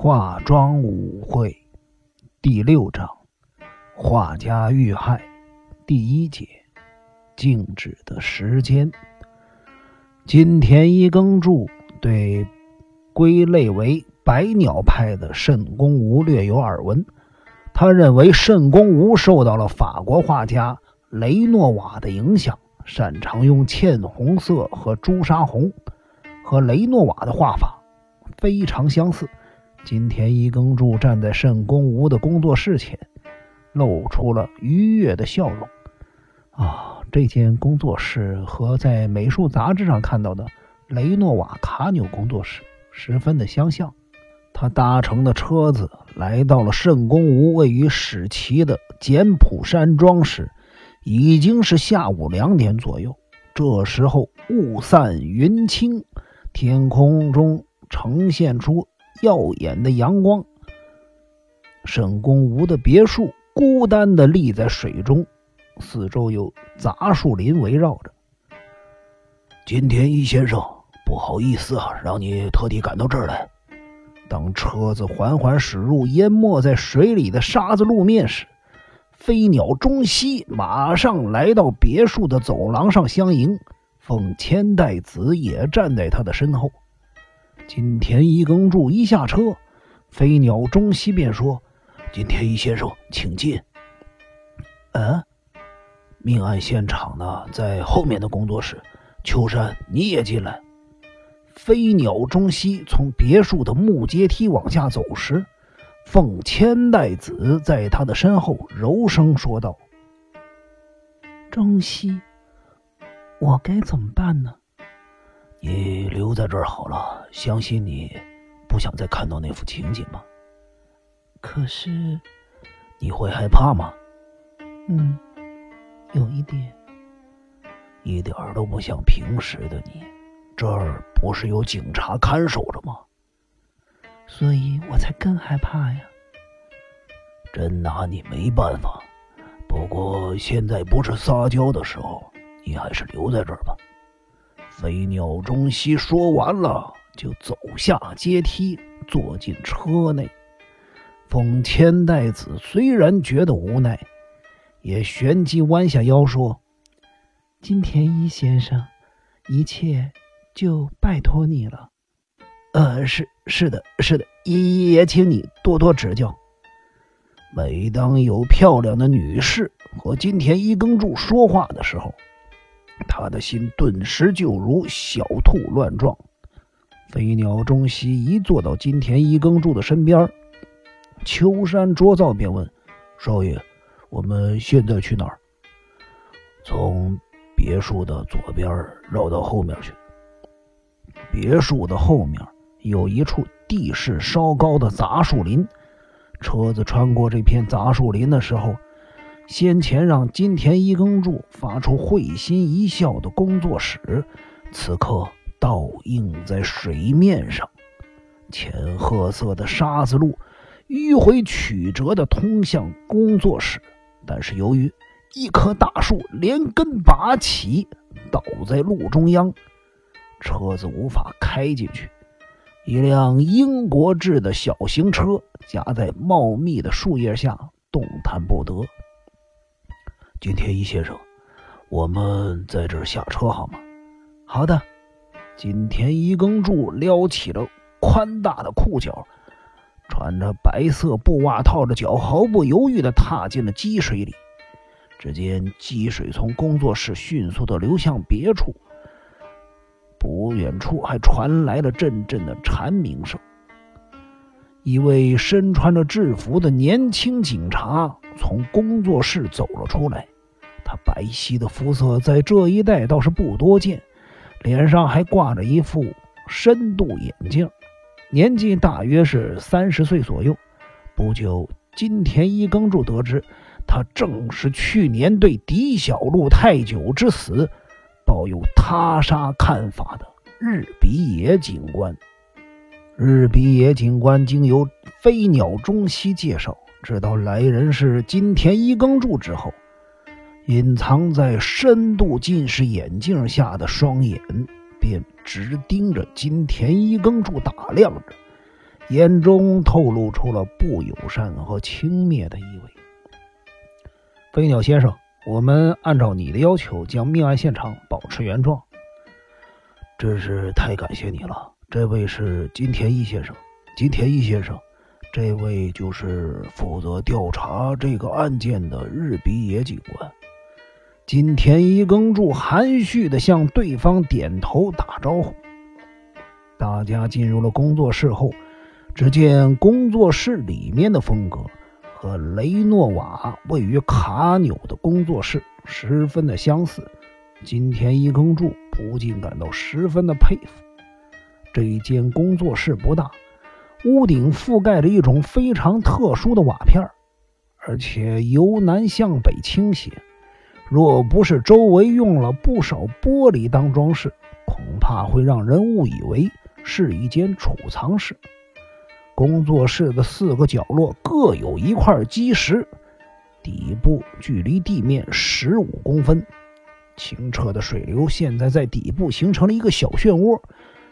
化妆舞会第六章：画家遇害第一节：静止的时间。金田一耕助对归类为百鸟派的慎公吾略有耳闻，他认为慎公吾受到了法国画家雷诺瓦的影响，擅长用茜红色和朱砂红，和雷诺瓦的画法非常相似。金田一耕助站在慎公吾的工作室前，露出了愉悦的笑容。啊，这间工作室和在美术杂志上看到的雷诺瓦卡纽工作室十分的相像。他搭乘的车子来到了慎公吾位于史奇的简朴山庄时，已经是下午两点左右。这时候雾散云轻，天空中呈现出。耀眼的阳光，沈公吴的别墅孤单地立在水中，四周有杂树林围绕着。金田一先生，不好意思啊，让你特地赶到这儿来。当车子缓缓驶入淹没在水里的沙子路面时，飞鸟中西马上来到别墅的走廊上相迎，奉千代子也站在他的身后。金田一耕助一下车，飞鸟中西便说：“金田一先生，请进。”嗯，命案现场呢，在后面的工作室。秋山，你也进来。飞鸟中西从别墅的木阶梯往下走时，凤千代子在他的身后柔声说道：“中西，我该怎么办呢？”你留在这儿好了，相信你不想再看到那幅情景吧？可是你会害怕吗？嗯，有一点，一点儿都不像平时的你。这儿不是有警察看守着吗？所以我才更害怕呀。真拿你没办法。不过现在不是撒娇的时候，你还是留在这儿吧。飞鸟中西说完了，就走下阶梯，坐进车内。风千代子虽然觉得无奈，也旋即弯下腰说：“金田一先生，一切就拜托你了。”“呃，是是的，是的，也也请你多多指教。”每当有漂亮的女士和金田一耕助说话的时候，他的心顿时就如小兔乱撞。飞鸟中西一坐到金田一耕助的身边，秋山卓造便问：“少爷，我们现在去哪儿？”从别墅的左边绕到后面去。别墅的后面有一处地势稍高的杂树林。车子穿过这片杂树林的时候。先前让金田一耕助发出会心一笑的工作室，此刻倒映在水面上。浅褐色的沙子路迂回曲折地通向工作室，但是由于一棵大树连根拔起，倒在路中央，车子无法开进去。一辆英国制的小型车夹在茂密的树叶下，动弹不得。金田一先生，我们在这儿下车好吗？好的。金田一耕助撩起了宽大的裤脚，穿着白色布袜套着脚，毫不犹豫地踏进了积水里。只见积水从工作室迅速地流向别处，不远处还传来了阵阵的蝉鸣声。一位身穿着制服的年轻警察从工作室走了出来，他白皙的肤色在这一带倒是不多见，脸上还挂着一副深度眼镜，年纪大约是三十岁左右。不久，金田一耕助得知，他正是去年对狄小路太久之死抱有他杀看法的日比野警官。日比野警官经由飞鸟中西介绍，知道来人是金田一耕助之后，隐藏在深度近视眼镜下的双眼便直盯着金田一耕助打量着，眼中透露出了不友善和轻蔑的意味。飞鸟先生，我们按照你的要求将命案现场保持原状。真是太感谢你了。这位是金田一先生，金田一先生，这位就是负责调查这个案件的日比野警官。金田一耕助含蓄的向对方点头打招呼。大家进入了工作室后，只见工作室里面的风格和雷诺瓦位于卡纽的工作室十分的相似。金田一耕助不禁感到十分的佩服。这一间工作室不大，屋顶覆盖着一种非常特殊的瓦片，而且由南向北倾斜。若不是周围用了不少玻璃当装饰，恐怕会让人误以为是一间储藏室。工作室的四个角落各有一块基石，底部距离地面十五公分。清澈的水流现在在底部形成了一个小漩涡。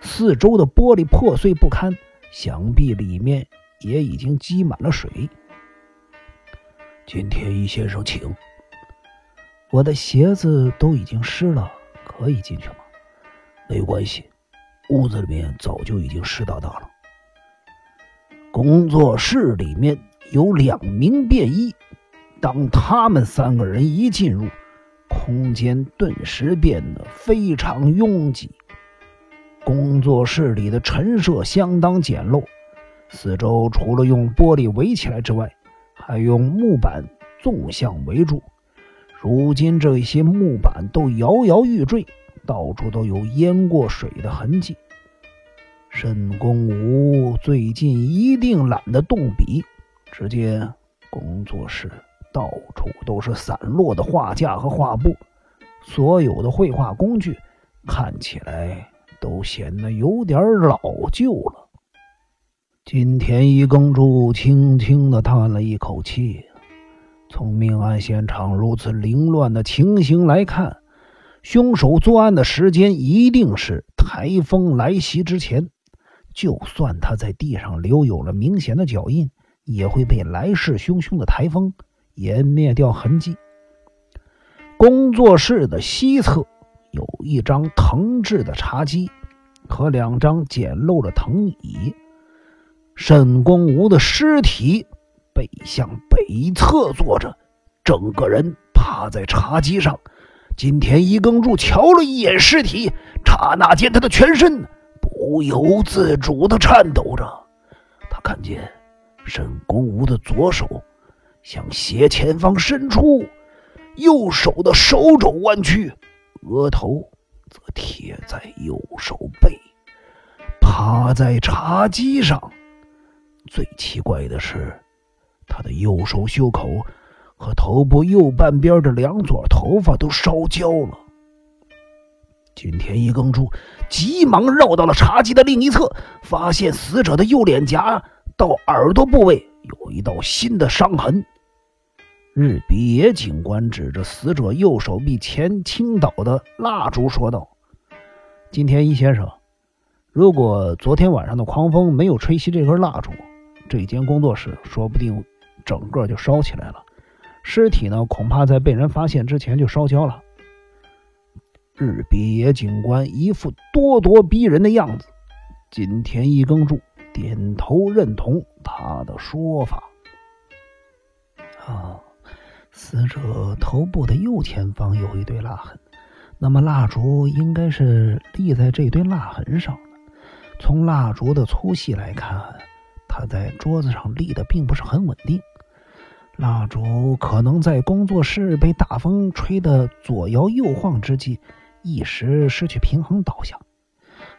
四周的玻璃破碎不堪，想必里面也已经积满了水。金天一先生，请。我的鞋子都已经湿了，可以进去吗？没关系，屋子里面早就已经湿哒哒了。工作室里面有两名便衣，当他们三个人一进入，空间顿时变得非常拥挤。工作室里的陈设相当简陋，四周除了用玻璃围起来之外，还用木板纵向围住。如今这些木板都摇摇欲坠，到处都有淹过水的痕迹。沈公武最近一定懒得动笔。只见工作室到处都是散落的画架和画布，所有的绘画工具看起来。都显得有点老旧了。金田一耕助轻轻的叹了一口气。从命案现场如此凌乱的情形来看，凶手作案的时间一定是台风来袭之前。就算他在地上留有了明显的脚印，也会被来势汹汹的台风湮灭掉痕迹。工作室的西侧。有一张藤制的茶几和两张简陋的藤椅。沈公武的尸体背向北侧坐着，整个人趴在茶几上。金田一耕助瞧了一眼尸体，刹那间他的全身不由自主地颤抖着。他看见沈公武的左手向斜前方伸出，右手的手肘弯曲。额头则贴在右手背，趴在茶几上。最奇怪的是，他的右手袖口和头部右半边的两撮头发都烧焦了。金田一耕助急忙绕到了茶几的另一侧，发现死者的右脸颊到耳朵部位有一道新的伤痕。日比野警官指着死者右手臂前倾倒的蜡烛说道：“金田一先生，如果昨天晚上的狂风没有吹熄这根蜡烛，这间工作室说不定整个就烧起来了。尸体呢，恐怕在被人发现之前就烧焦了。”日比野警官一副咄咄逼人的样子，金田一耕助点头认同他的说法。啊。死者头部的右前方有一堆蜡痕，那么蜡烛应该是立在这堆蜡痕上。从蜡烛的粗细来看，它在桌子上立的并不是很稳定。蜡烛可能在工作室被大风吹得左摇右晃之际，一时失去平衡倒下。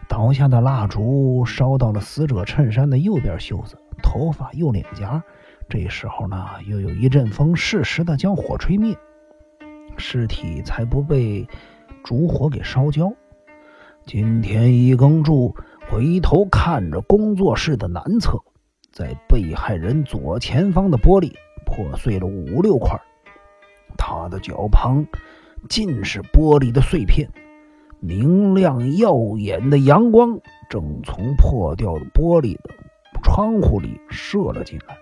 倒下的蜡烛烧到了死者衬衫的右边袖子、头发、右脸颊。这时候呢，又有一阵风适时的将火吹灭，尸体才不被烛火给烧焦。金田一耕助回头看着工作室的南侧，在被害人左前方的玻璃破碎了五六块，他的脚旁尽是玻璃的碎片，明亮耀眼的阳光正从破掉的玻璃的窗户里射了进来。